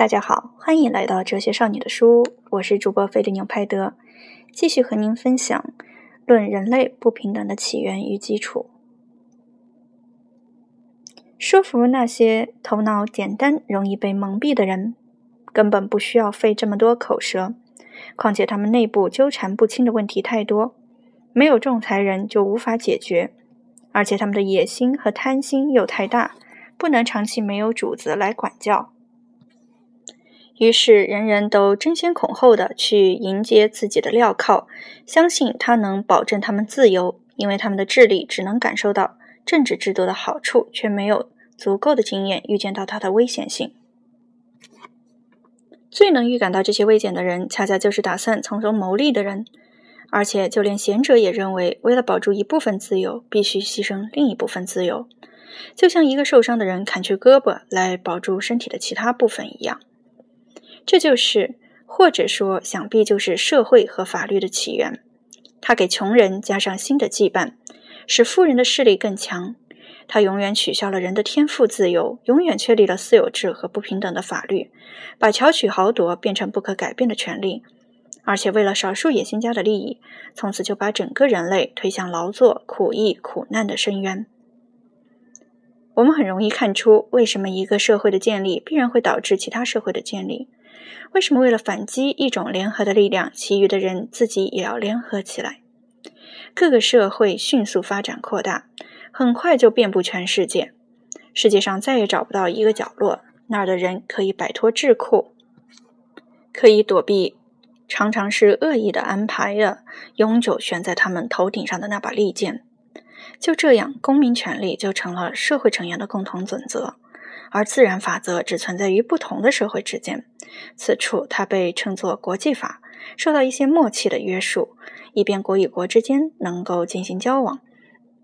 大家好，欢迎来到哲学少女的书屋，我是主播菲利纽派德，继续和您分享《论人类不平等的起源与基础》，说服那些头脑简单、容易被蒙蔽的人，根本不需要费这么多口舌。况且他们内部纠缠不清的问题太多，没有仲裁人就无法解决，而且他们的野心和贪心又太大，不能长期没有主子来管教。于是，人人都争先恐后的去迎接自己的镣铐，相信他能保证他们自由，因为他们的智力只能感受到政治制度的好处，却没有足够的经验预见到它的危险性。最能预感到这些危险的人，恰恰就是打算从中牟利的人。而且，就连贤者也认为，为了保住一部分自由，必须牺牲另一部分自由，就像一个受伤的人砍去胳膊来保住身体的其他部分一样。这就是，或者说，想必就是社会和法律的起源。它给穷人加上新的羁绊，使富人的势力更强。它永远取消了人的天赋自由，永远确立了私有制和不平等的法律，把巧取豪夺变成不可改变的权利。而且，为了少数野心家的利益，从此就把整个人类推向劳作、苦役、苦难的深渊。我们很容易看出，为什么一个社会的建立必然会导致其他社会的建立。为什么为了反击一种联合的力量，其余的人自己也要联合起来？各个社会迅速发展扩大，很快就遍布全世界。世界上再也找不到一个角落，那儿的人可以摆脱桎梏，可以躲避常常是恶意的安排的永久悬在他们头顶上的那把利剑。就这样，公民权利就成了社会成员的共同准则。而自然法则只存在于不同的社会之间，此处它被称作国际法，受到一些默契的约束，以便国与国之间能够进行交往，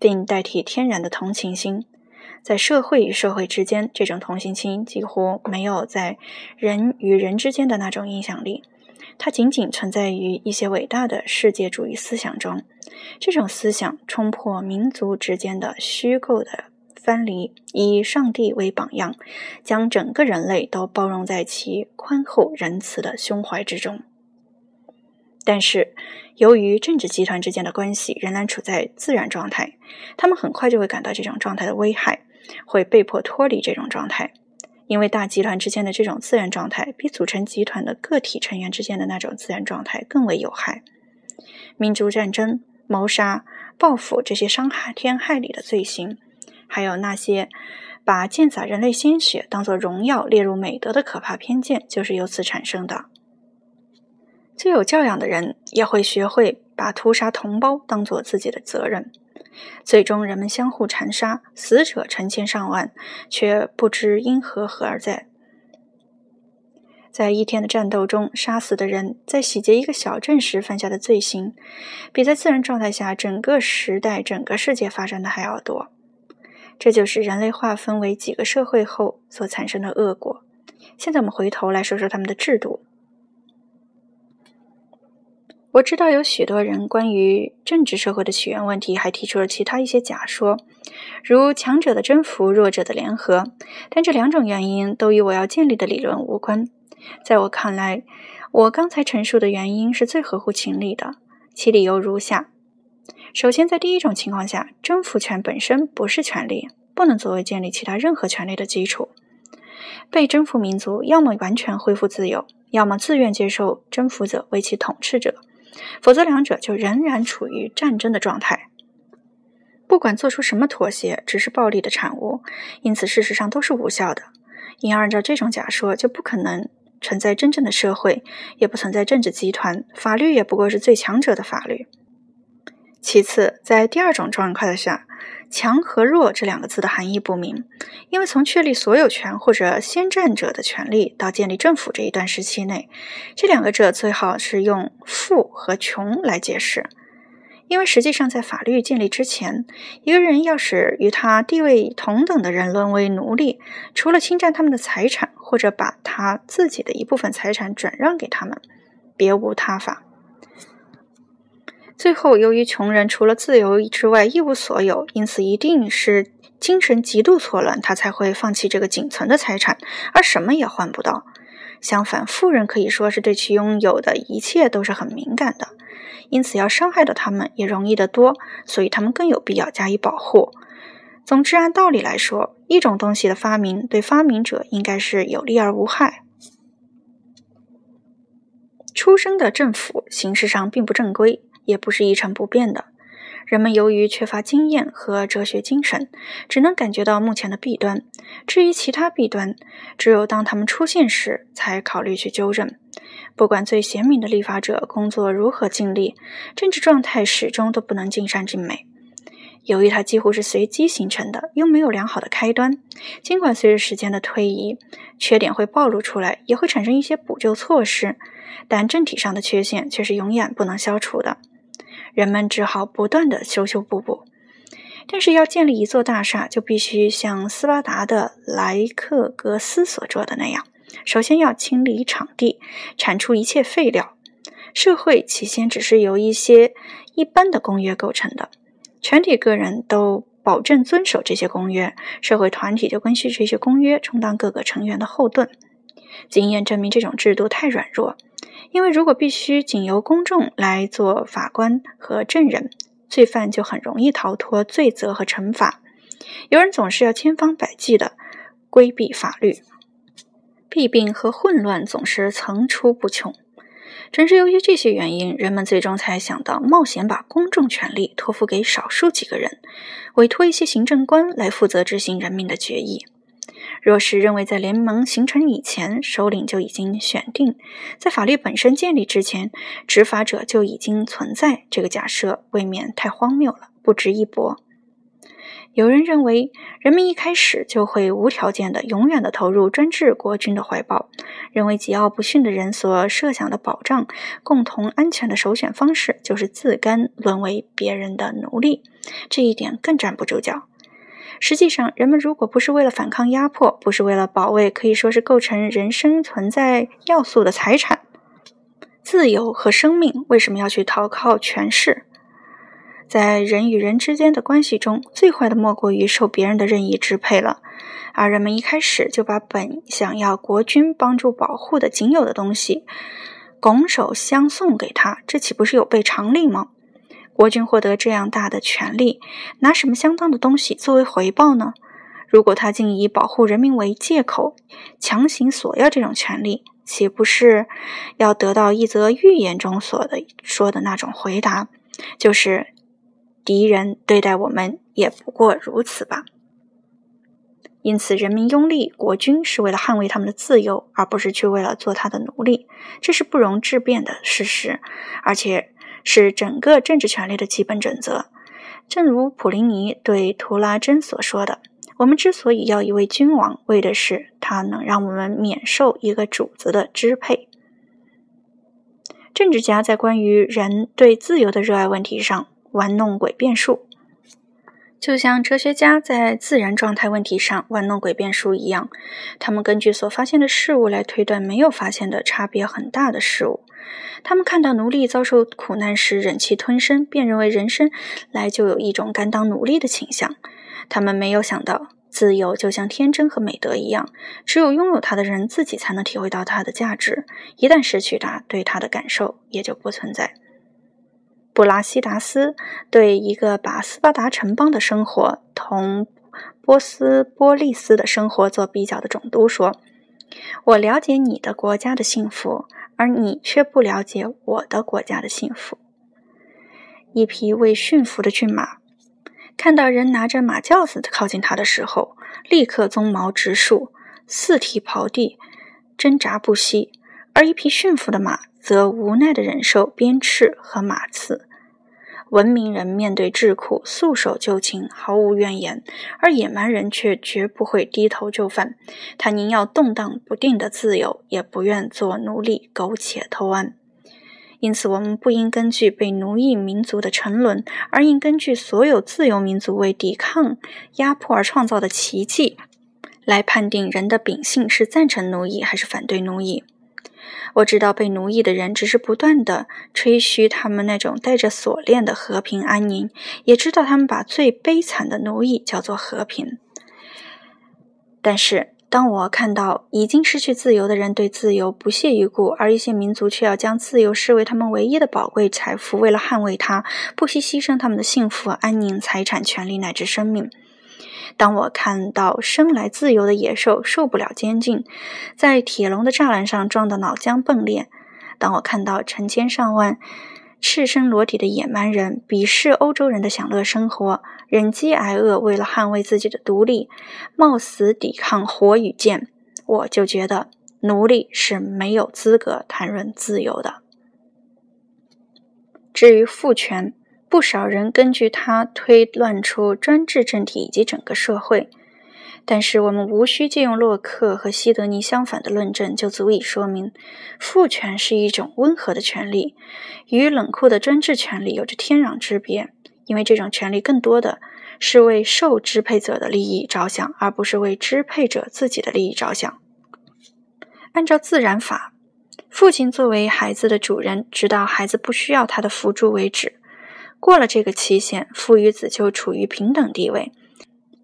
并代替天然的同情心。在社会与社会之间，这种同情心几乎没有在人与人之间的那种影响力，它仅仅存在于一些伟大的世界主义思想中。这种思想冲破民族之间的虚构的。分离，以上帝为榜样，将整个人类都包容在其宽厚仁慈的胸怀之中。但是，由于政治集团之间的关系仍然处在自然状态，他们很快就会感到这种状态的危害，会被迫脱离这种状态，因为大集团之间的这种自然状态比组成集团的个体成员之间的那种自然状态更为有害。民族战争、谋杀、报复这些伤害天害理的罪行。还有那些把溅洒人类鲜血当作荣耀列入美德的可怕偏见，就是由此产生的。最有教养的人也会学会把屠杀同胞当作自己的责任。最终，人们相互残杀，死者成千上万，却不知因何何而在。在一天的战斗中，杀死的人在洗劫一个小镇时犯下的罪行，比在自然状态下整个时代、整个世界发生的还要多。这就是人类划分为几个社会后所产生的恶果。现在我们回头来说说他们的制度。我知道有许多人关于政治社会的起源问题还提出了其他一些假说，如强者的征服、弱者的联合，但这两种原因都与我要建立的理论无关。在我看来，我刚才陈述的原因是最合乎情理的，其理由如下。首先，在第一种情况下，征服权本身不是权利，不能作为建立其他任何权利的基础。被征服民族要么完全恢复自由，要么自愿接受征服者为其统治者，否则两者就仍然处于战争的状态。不管做出什么妥协，只是暴力的产物，因此事实上都是无效的。因而，按照这种假说，就不可能存在真正的社会，也不存在政治集团，法律也不过是最强者的法律。其次，在第二种状况下，“强”和“弱”这两个字的含义不明，因为从确立所有权或者先占者的权利到建立政府这一段时期内，这两个者最好是用“富”和“穷”来解释，因为实际上在法律建立之前，一个人要使与他地位同等的人沦为奴隶，除了侵占他们的财产或者把他自己的一部分财产转让给他们，别无他法。最后，由于穷人除了自由之外一无所有，因此一定是精神极度错乱，他才会放弃这个仅存的财产，而什么也换不到。相反，富人可以说是对其拥有的一切都是很敏感的，因此要伤害到他们也容易得多，所以他们更有必要加以保护。总之，按道理来说，一种东西的发明对发明者应该是有利而无害。出生的政府形式上并不正规。也不是一成不变的。人们由于缺乏经验和哲学精神，只能感觉到目前的弊端。至于其他弊端，只有当他们出现时才考虑去纠正。不管最贤明的立法者工作如何尽力，政治状态始终都不能尽善尽美。由于它几乎是随机形成的，又没有良好的开端。尽管随着时间的推移，缺点会暴露出来，也会产生一些补救措施，但政体上的缺陷却是永远不能消除的。人们只好不断的修修补补，但是要建立一座大厦，就必须像斯巴达的莱克格斯所做的那样，首先要清理场地，铲除一切废料。社会起先只是由一些一般的公约构成的，全体个人都保证遵守这些公约，社会团体就根据这些公约充当各个成员的后盾。经验证明，这种制度太软弱。因为如果必须仅由公众来做法官和证人，罪犯就很容易逃脱罪责和惩罚。有人总是要千方百计地规避法律，弊病和混乱总是层出不穷。正是由于这些原因，人们最终才想到冒险把公众权力托付给少数几个人，委托一些行政官来负责执行人民的决议。若是认为在联盟形成以前，首领就已经选定，在法律本身建立之前，执法者就已经存在，这个假设未免太荒谬了，不值一驳。有人认为，人们一开始就会无条件的、永远的投入专制国君的怀抱，认为桀骜不驯的人所设想的保障共同安全的首选方式，就是自甘沦为别人的奴隶，这一点更站不住脚。实际上，人们如果不是为了反抗压迫，不是为了保卫可以说是构成人生存在要素的财产——自由和生命，为什么要去投靠权势？在人与人之间的关系中，最坏的莫过于受别人的任意支配了。而人们一开始就把本想要国君帮助保护的仅有的东西拱手相送给他，这岂不是有悖常理吗？国君获得这样大的权力，拿什么相当的东西作为回报呢？如果他竟以保护人民为借口，强行索要这种权利，岂不是要得到一则预言中所的说的那种回答，就是敌人对待我们也不过如此吧？因此，人民拥立国君是为了捍卫他们的自由，而不是去为了做他的奴隶，这是不容置辩的事实，而且。是整个政治权力的基本准则。正如普林尼对图拉真所说的：“我们之所以要一位君王，为的是他能让我们免受一个主子的支配。”政治家在关于人对自由的热爱问题上玩弄诡辩术，就像哲学家在自然状态问题上玩弄诡辩术一样。他们根据所发现的事物来推断没有发现的差别很大的事物。他们看到奴隶遭受苦难时忍气吞声，便认为人生来就有一种甘当奴隶的倾向。他们没有想到，自由就像天真和美德一样，只有拥有它的人自己才能体会到它的价值。一旦失去它，对它的感受也就不存在。布拉西达斯对一个把斯巴达城邦的生活同波斯波利斯的生活做比较的总督说：“我了解你的国家的幸福。”而你却不了解我的国家的幸福。一匹未驯服的骏马，看到人拿着马轿子靠近它的时候，立刻鬃毛直竖，四蹄刨地，挣扎不息；而一匹驯服的马，则无奈的忍受鞭笞和马刺。文明人面对智库，束手就擒，毫无怨言；而野蛮人却绝不会低头就范。他宁要动荡不定的自由，也不愿做奴隶，苟且偷安。因此，我们不应根据被奴役民族的沉沦，而应根据所有自由民族为抵抗压迫而创造的奇迹，来判定人的秉性是赞成奴役还是反对奴役。我知道被奴役的人只是不断的吹嘘他们那种带着锁链的和平安宁，也知道他们把最悲惨的奴役叫做和平。但是，当我看到已经失去自由的人对自由不屑一顾，而一些民族却要将自由视为他们唯一的宝贵财富，为了捍卫它，不惜牺牲他们的幸福、安宁、财产、权利乃至生命。当我看到生来自由的野兽受不了监禁，在铁笼的栅栏上撞得脑浆迸裂；当我看到成千上万赤身裸体的野蛮人鄙视欧洲人的享乐生活，忍饥挨饿，为了捍卫自己的独立，冒死抵抗火与剑，我就觉得奴隶是没有资格谈论自由的。至于父权，不少人根据它推断出专制政体以及整个社会，但是我们无需借用洛克和西德尼相反的论证，就足以说明，父权是一种温和的权利，与冷酷的专制权利有着天壤之别。因为这种权利更多的是为受支配者的利益着想，而不是为支配者自己的利益着想。按照自然法，父亲作为孩子的主人，直到孩子不需要他的辅助为止。过了这个期限，父与子就处于平等地位。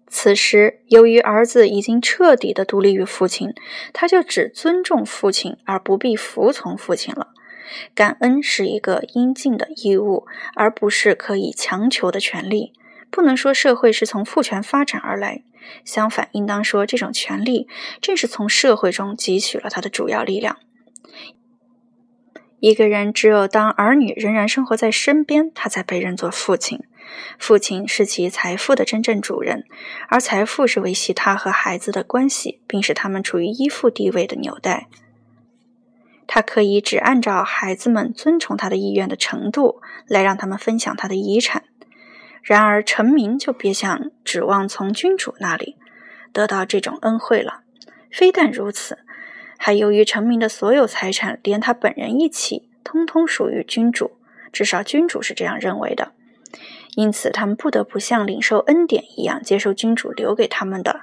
此时，由于儿子已经彻底的独立于父亲，他就只尊重父亲，而不必服从父亲了。感恩是一个应尽的义务，而不是可以强求的权利。不能说社会是从父权发展而来，相反，应当说这种权利正是从社会中汲取了它的主要力量。一个人只有当儿女仍然生活在身边，他才被认作父亲。父亲是其财富的真正主人，而财富是维系他和孩子的关系，并使他们处于依附地位的纽带。他可以只按照孩子们遵从他的意愿的程度来让他们分享他的遗产。然而，臣民就别想指望从君主那里得到这种恩惠了。非但如此。还由于臣民的所有财产，连他本人一起，通通属于君主，至少君主是这样认为的。因此，他们不得不像领受恩典一样，接受君主留给他们的，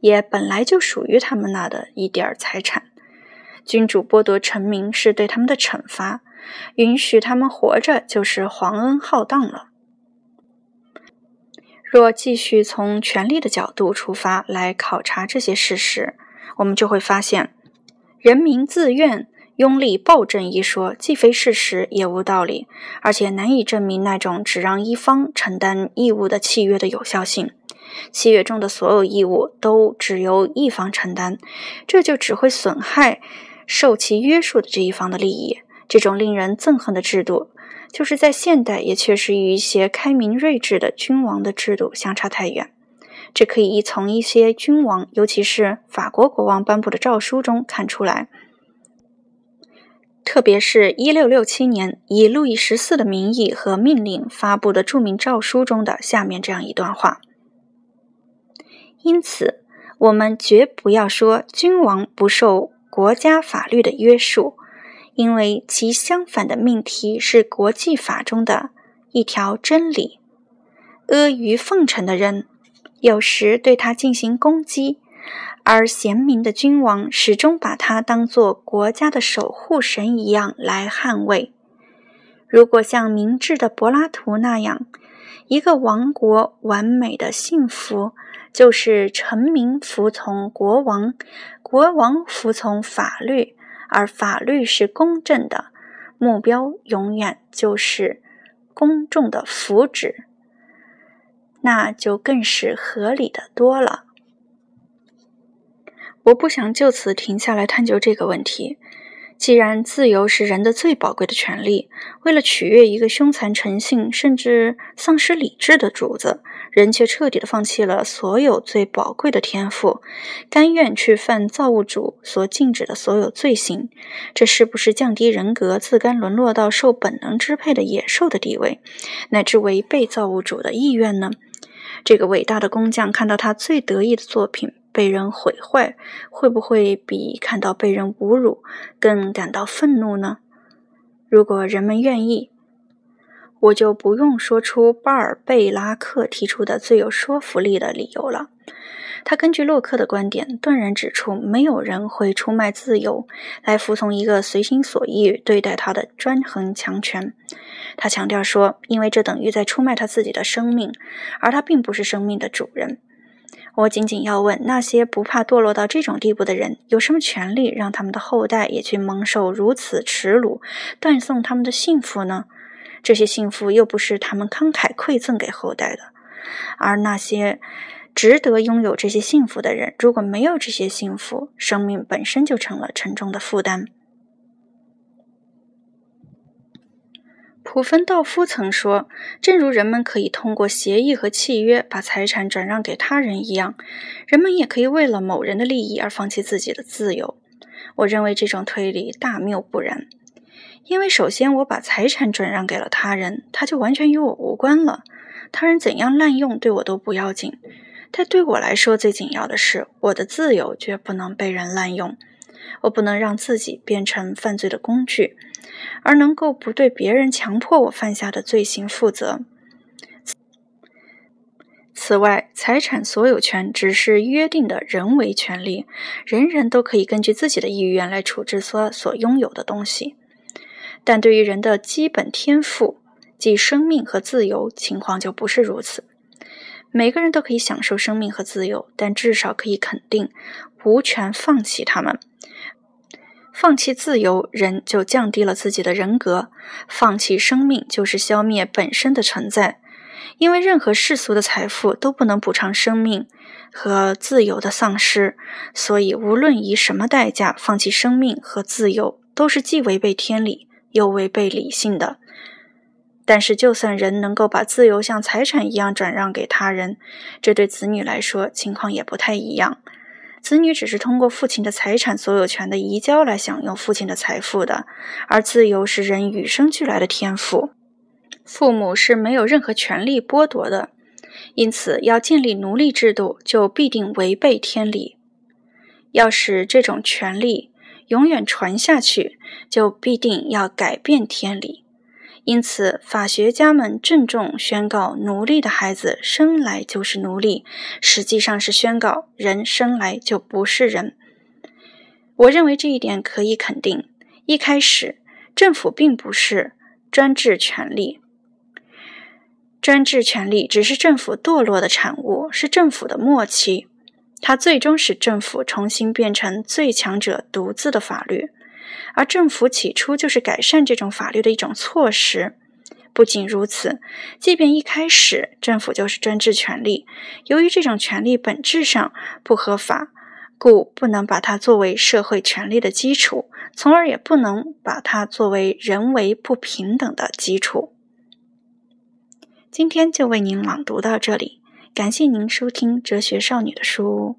也本来就属于他们那的一点儿财产。君主剥夺臣民是对他们的惩罚，允许他们活着就是皇恩浩荡了。若继续从权力的角度出发来考察这些事实，我们就会发现。人民自愿拥立暴政一说，既非事实，也无道理，而且难以证明那种只让一方承担义务的契约的有效性。契约中的所有义务都只由一方承担，这就只会损害受其约束的这一方的利益。这种令人憎恨的制度，就是在现代也确实与一些开明睿智的君王的制度相差太远。这可以从一些君王，尤其是法国国王颁布的诏书中看出来。特别是1667年以路易十四的名义和命令发布的著名诏书中的下面这样一段话：因此，我们绝不要说君王不受国家法律的约束，因为其相反的命题是国际法中的一条真理。阿谀奉承的人。有时对他进行攻击，而贤明的君王始终把他当作国家的守护神一样来捍卫。如果像明智的柏拉图那样，一个王国完美的幸福就是臣民服从国王，国王服从法律，而法律是公正的，目标永远就是公众的福祉。那就更是合理的多了。我不想就此停下来探究这个问题。既然自由是人的最宝贵的权利，为了取悦一个凶残成性甚至丧失理智的主子，人却彻底的放弃了所有最宝贵的天赋，甘愿去犯造物主所禁止的所有罪行，这是不是降低人格，自甘沦落到受本能支配的野兽的地位，乃至违背造物主的意愿呢？这个伟大的工匠看到他最得意的作品被人毁坏，会不会比看到被人侮辱更感到愤怒呢？如果人们愿意，我就不用说出巴尔贝拉克提出的最有说服力的理由了。他根据洛克的观点，断然指出，没有人会出卖自由来服从一个随心所欲对待他的专横强权。他强调说，因为这等于在出卖他自己的生命，而他并不是生命的主人。我仅仅要问，那些不怕堕落到这种地步的人，有什么权利让他们的后代也去蒙受如此耻辱，断送他们的幸福呢？这些幸福又不是他们慷慨馈赠给后代的，而那些值得拥有这些幸福的人，如果没有这些幸福，生命本身就成了沉重的负担。普芬道夫曾说：“正如人们可以通过协议和契约把财产转让给他人一样，人们也可以为了某人的利益而放弃自己的自由。”我认为这种推理大谬不然，因为首先我把财产转让给了他人，他就完全与我无关了。他人怎样滥用对我都不要紧，但对我来说最紧要的是，我的自由绝不能被人滥用。我不能让自己变成犯罪的工具。而能够不对别人强迫我犯下的罪行负责。此外，财产所有权只是约定的人为权利，人人都可以根据自己的意愿来处置所所拥有的东西。但对于人的基本天赋，即生命和自由，情况就不是如此。每个人都可以享受生命和自由，但至少可以肯定，无权放弃他们。放弃自由，人就降低了自己的人格；放弃生命，就是消灭本身的存在。因为任何世俗的财富都不能补偿生命和自由的丧失，所以无论以什么代价放弃生命和自由，都是既违背天理又违背理性的。但是，就算人能够把自由像财产一样转让给他人，这对子女来说情况也不太一样。子女只是通过父亲的财产所有权的移交来享用父亲的财富的，而自由是人与生俱来的天赋，父母是没有任何权利剥夺的。因此，要建立奴隶制度，就必定违背天理；要使这种权利永远传下去，就必定要改变天理。因此，法学家们郑重宣告：奴隶的孩子生来就是奴隶，实际上是宣告人生来就不是人。我认为这一点可以肯定。一开始，政府并不是专制权力，专制权力只是政府堕落的产物，是政府的末期。它最终使政府重新变成最强者独自的法律。而政府起初就是改善这种法律的一种措施。不仅如此，即便一开始政府就是专制权力，由于这种权力本质上不合法，故不能把它作为社会权利的基础，从而也不能把它作为人为不平等的基础。今天就为您朗读到这里，感谢您收听《哲学少女的书屋》。